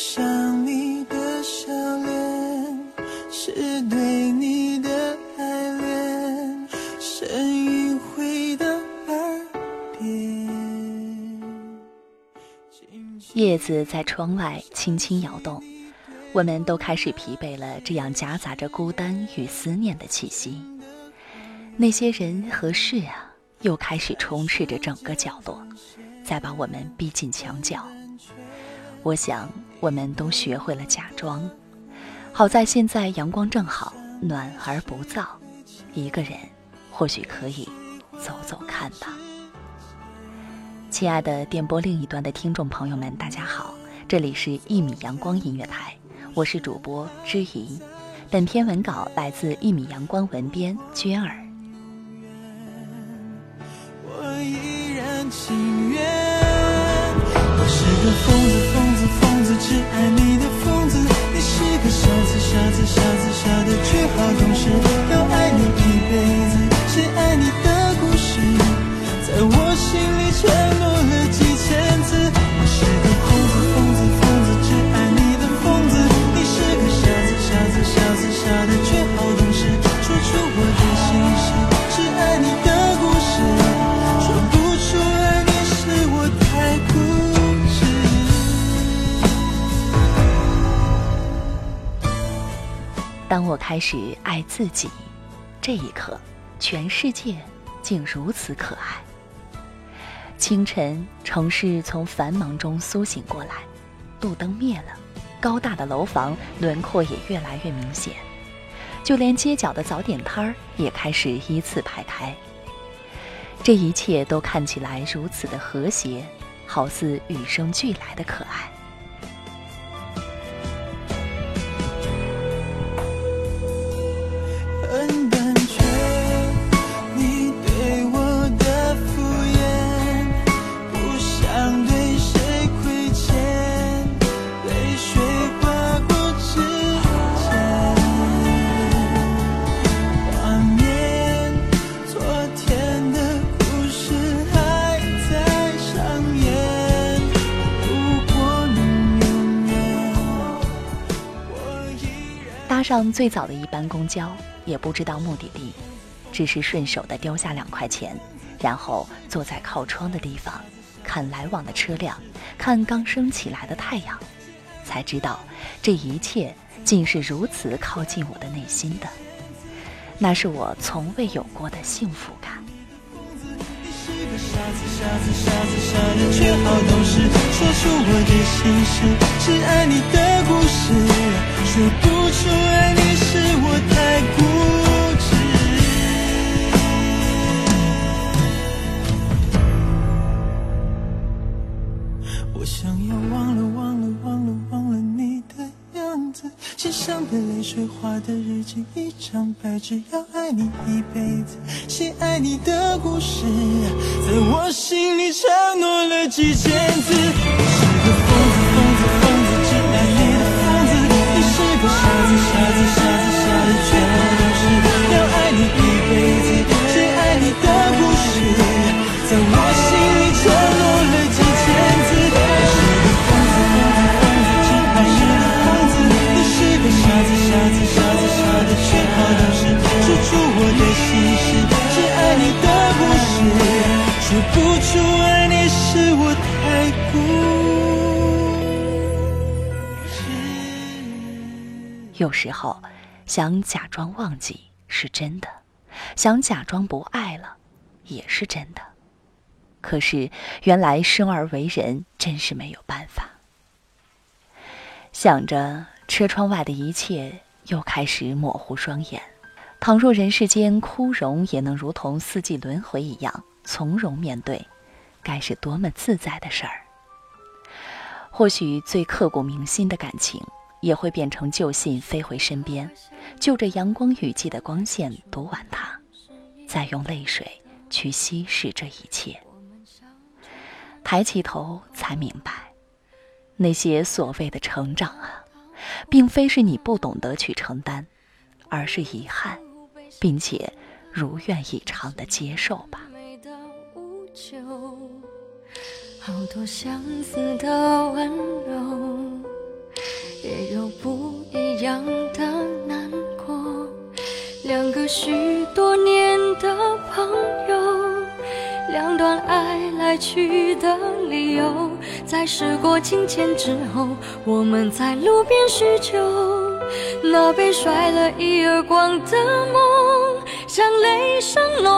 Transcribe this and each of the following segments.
想你的笑脸，是对你的爱恋，声音回到耳边。叶子在窗外轻轻摇动，我们都开始疲惫了这样夹杂着孤单与思念的气息。那些人和事啊，又开始充斥着整个角落，再把我们逼进墙角。我想，我们都学会了假装。好在现在阳光正好，暖而不燥，一个人或许可以走走看吧。亲爱的电波另一端的听众朋友们，大家好，这里是一米阳光音乐台，我是主播知怡。本篇文稿来自一米阳光文编娟儿。我依然情愿。我是个疯子，当我开始爱自己，这一刻，全世界竟如此可爱。清晨，城市从繁忙中苏醒过来，路灯灭了，高大的楼房轮廓也越来越明显，就连街角的早点摊儿也开始依次排开。这一切都看起来如此的和谐，好似与生俱来的可爱。搭上最早的一班公交，也不知道目的地，只是顺手的丢下两块钱，然后坐在靠窗的地方，看来往的车辆，看刚升起来的太阳，才知道这一切竟是如此靠近我的内心的，那是我从未有过的幸福感。傻子，傻子，傻子，傻人却好懂事，说出我的心事，是爱你的故事，说不出爱你是我太固执。我想要忘了，忘了，忘了，忘了你的样子，心上的泪水画的日记，一张白纸，要爱你一辈子，写你的故事，在我心里承诺了几千次。出爱你是我太固执。有时候，想假装忘记是真的，想假装不爱了，也是真的。可是，原来生而为人，真是没有办法。想着车窗外的一切，又开始模糊双眼。倘若人世间枯荣也能如同四季轮回一样从容面对，该是多么自在的事儿。或许最刻骨铭心的感情，也会变成旧信飞回身边，就着阳光雨季的光线读完它，再用泪水去稀释这一切。抬起头，才明白，那些所谓的成长啊，并非是你不懂得去承担，而是遗憾，并且如愿以偿的接受吧。美的无救，好多相似的温柔，也有不一样的难过。两个许多年的朋友，两段爱来去的理由，在时过境迁之后，我们在路边叙旧。那被甩了一耳光的梦，像雷声落。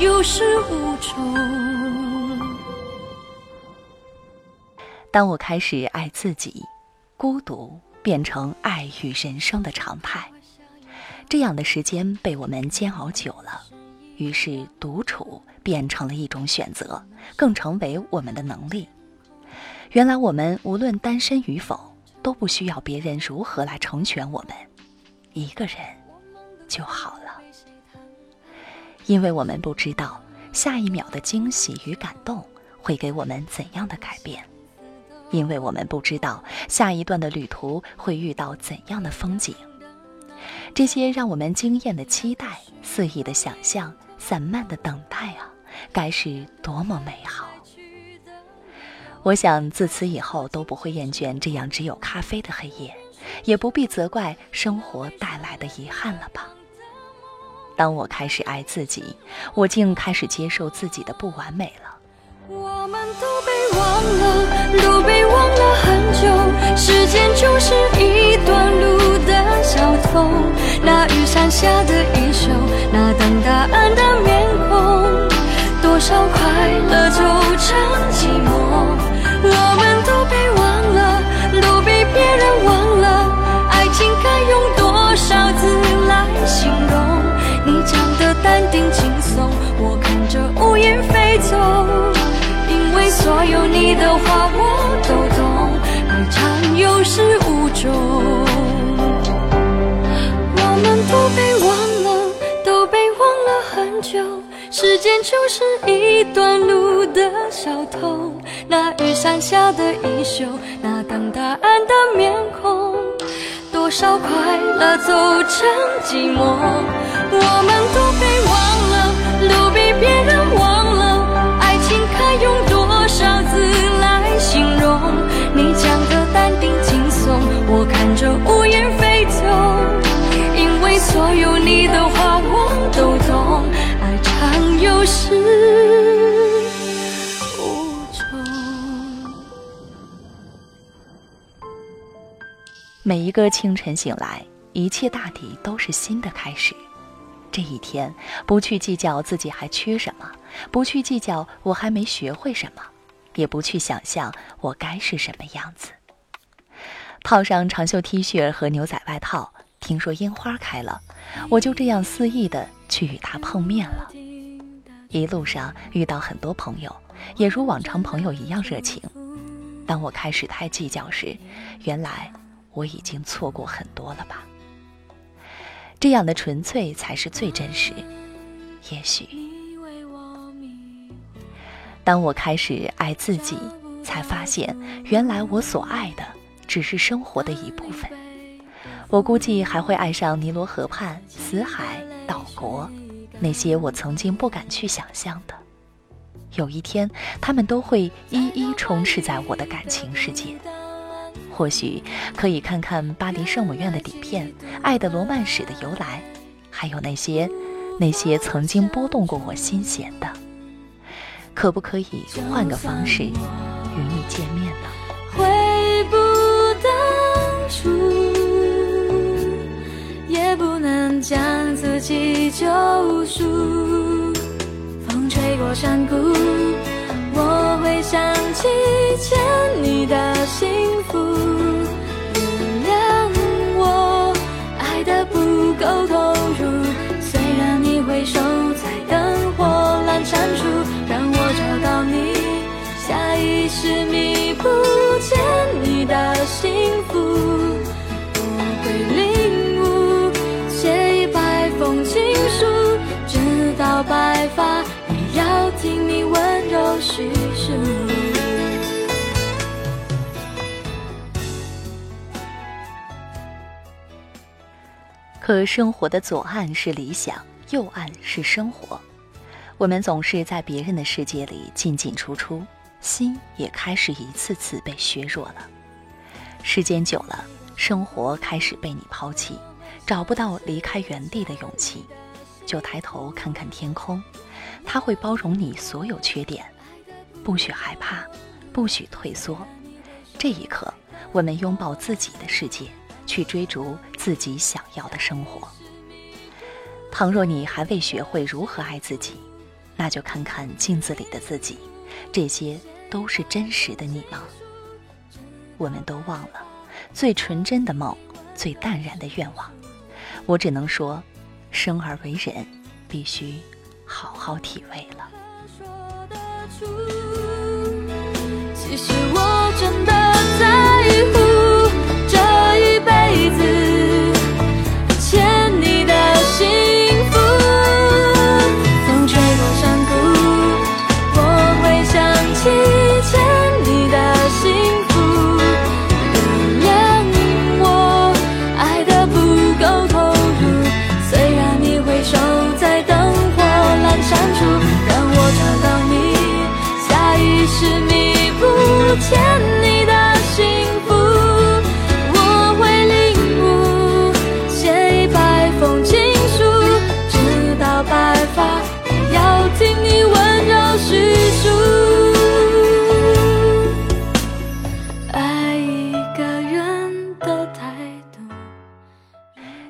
有始无终。当我开始爱自己，孤独变成爱与人生的常态。这样的时间被我们煎熬久了，于是独处变成了一种选择，更成为我们的能力。原来我们无论单身与否，都不需要别人如何来成全我们，一个人就好了。因为我们不知道下一秒的惊喜与感动会给我们怎样的改变，因为我们不知道下一段的旅途会遇到怎样的风景。这些让我们惊艳的期待、肆意的想象、散漫的等待啊，该是多么美好！我想自此以后都不会厌倦这样只有咖啡的黑夜，也不必责怪生活带来的遗憾了吧。当我开始爱自己，我竟开始接受自己的不完美了。我们都被忘了，都被忘了很久。时间就是一段路的小偷，那雨伞下的衣袖，那等答案的面孔，多少快乐所有你的话我都懂，爱长有始无终。我们都被忘了，都被忘了很久。时间就是一段路的小偷，那雨伞下的衣袖，那等答案的面孔，多少快乐走成寂寞。我们都被忘了，都被别人每一个清晨醒来，一切大抵都是新的开始。这一天，不去计较自己还缺什么，不去计较我还没学会什么，也不去想象我该是什么样子。套上长袖 T 恤和牛仔外套，听说樱花开了，我就这样肆意的去与他碰面了。一路上遇到很多朋友，也如往常朋友一样热情。当我开始太计较时，原来我已经错过很多了吧。这样的纯粹才是最真实。也许，当我开始爱自己，才发现原来我所爱的只是生活的一部分。我估计还会爱上尼罗河畔、死海、岛国，那些我曾经不敢去想象的。有一天，他们都会一一充斥在我的感情世界。或许可以看看巴黎圣母院的底片，《爱的罗曼史》的由来，还有那些那些曾经拨动过我心弦的。可不可以换个方式与你见面呢？回不当初，也不能将自己救赎。风吹过山谷，我会想起牵你的心下意识弥补欠你的幸福。我会领悟，写一百封情书，直到白发。要听你温柔叙述。可生活的左岸是理想，右岸是生活。我们总是在别人的世界里进进出出，心也开始一次次被削弱了。时间久了，生活开始被你抛弃，找不到离开原地的勇气，就抬头看看天空。他会包容你所有缺点，不许害怕，不许退缩。这一刻，我们拥抱自己的世界，去追逐自己想要的生活。倘若你还未学会如何爱自己，那就看看镜子里的自己，这些都是真实的你吗？我们都忘了最纯真的梦，最淡然的愿望。我只能说，生而为人，必须。好好体味了。其实我真的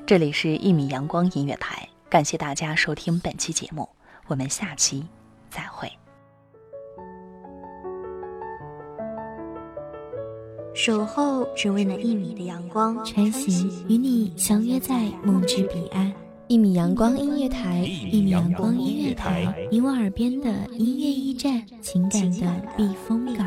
这里是一米阳光音乐台，感谢大家收听本期节目，我们下期再会。守候只为那一米的阳光，穿行与你相约在梦之彼岸。一米阳光音乐台，一米阳光音乐台，你我耳边的音乐驿站，情感的避风港。